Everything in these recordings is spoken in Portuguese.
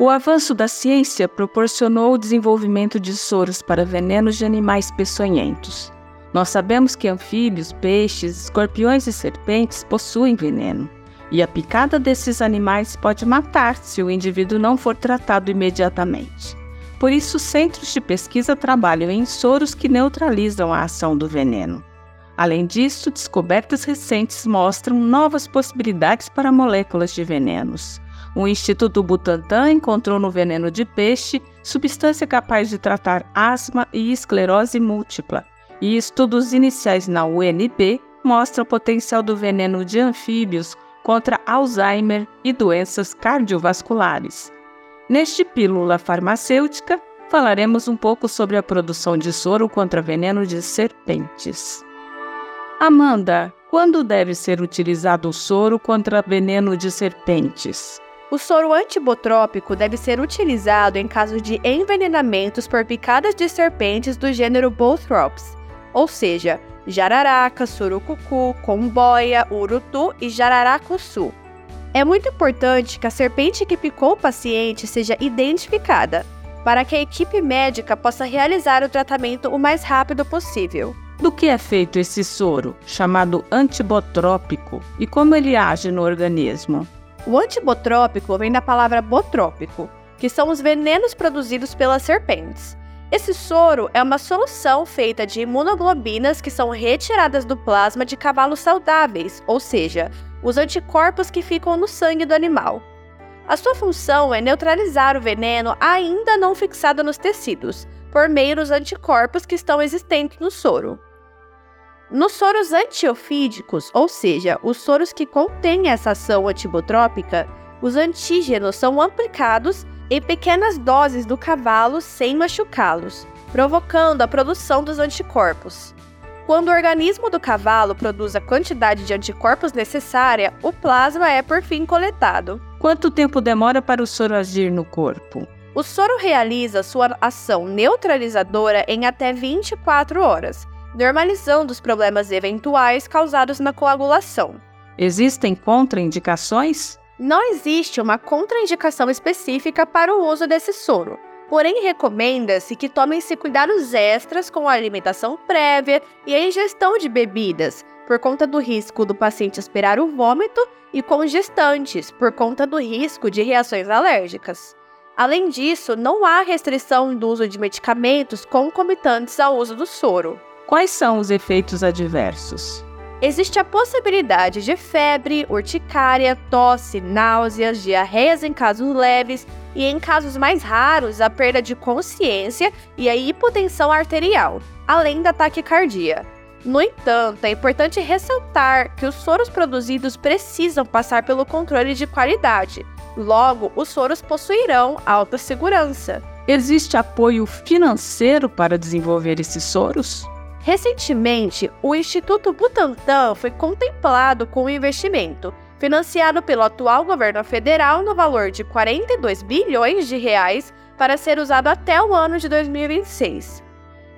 O avanço da ciência proporcionou o desenvolvimento de soros para venenos de animais peçonhentos. Nós sabemos que anfíbios, peixes, escorpiões e serpentes possuem veneno, e a picada desses animais pode matar se o indivíduo não for tratado imediatamente. Por isso, centros de pesquisa trabalham em soros que neutralizam a ação do veneno. Além disso, descobertas recentes mostram novas possibilidades para moléculas de venenos. O Instituto Butantan encontrou no veneno de peixe substância capaz de tratar asma e esclerose múltipla, e estudos iniciais na UNB mostram o potencial do veneno de anfíbios contra Alzheimer e doenças cardiovasculares. Neste Pílula Farmacêutica, falaremos um pouco sobre a produção de soro contra veneno de serpentes. Amanda, quando deve ser utilizado o soro contra veneno de serpentes? O soro antibotrópico deve ser utilizado em caso de envenenamentos por picadas de serpentes do gênero Bothrops, ou seja, jararaca, surucucu, comboia, urutu e jararacuçu. É muito importante que a serpente que picou o paciente seja identificada, para que a equipe médica possa realizar o tratamento o mais rápido possível. Do que é feito esse soro, chamado antibotrópico, e como ele age no organismo? O antibotrópico vem da palavra botrópico, que são os venenos produzidos pelas serpentes. Esse soro é uma solução feita de imunoglobinas que são retiradas do plasma de cavalos saudáveis, ou seja, os anticorpos que ficam no sangue do animal. A sua função é neutralizar o veneno ainda não fixado nos tecidos, por meio dos anticorpos que estão existentes no soro. Nos soros antiofídicos, ou seja, os soros que contêm essa ação antibotrópica, os antígenos são aplicados em pequenas doses do cavalo sem machucá-los, provocando a produção dos anticorpos. Quando o organismo do cavalo produz a quantidade de anticorpos necessária, o plasma é por fim coletado. Quanto tempo demora para o soro agir no corpo? O soro realiza sua ação neutralizadora em até 24 horas, normalizando os problemas eventuais causados na coagulação. Existem contraindicações? Não existe uma contraindicação específica para o uso desse soro, porém recomenda-se que tomem-se cuidados extras com a alimentação prévia e a ingestão de bebidas, por conta do risco do paciente esperar o vômito, e com gestantes, por conta do risco de reações alérgicas. Além disso, não há restrição do uso de medicamentos concomitantes ao uso do soro. Quais são os efeitos adversos? Existe a possibilidade de febre, urticária, tosse, náuseas, diarreias em casos leves e, em casos mais raros, a perda de consciência e a hipotensão arterial, além da taquicardia. No entanto, é importante ressaltar que os soros produzidos precisam passar pelo controle de qualidade. Logo, os soros possuirão alta segurança. Existe apoio financeiro para desenvolver esses soros? Recentemente, o Instituto Butantan foi contemplado com um investimento financiado pelo atual governo federal no valor de 42 bilhões de reais para ser usado até o ano de 2026.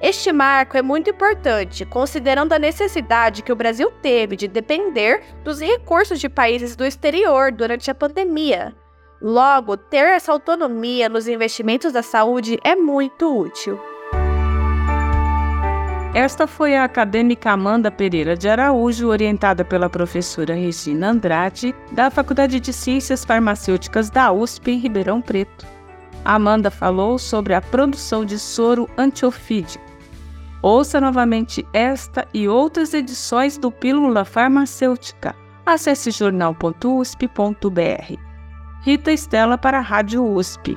Este marco é muito importante, considerando a necessidade que o Brasil teve de depender dos recursos de países do exterior durante a pandemia. Logo, ter essa autonomia nos investimentos da saúde é muito útil. Esta foi a acadêmica Amanda Pereira de Araújo, orientada pela professora Regina Andrade, da Faculdade de Ciências Farmacêuticas da USP em Ribeirão Preto. Amanda falou sobre a produção de soro antiofídico. Ouça novamente esta e outras edições do Pílula Farmacêutica. Acesse jornal.usp.br. Rita Estela para a Rádio USP.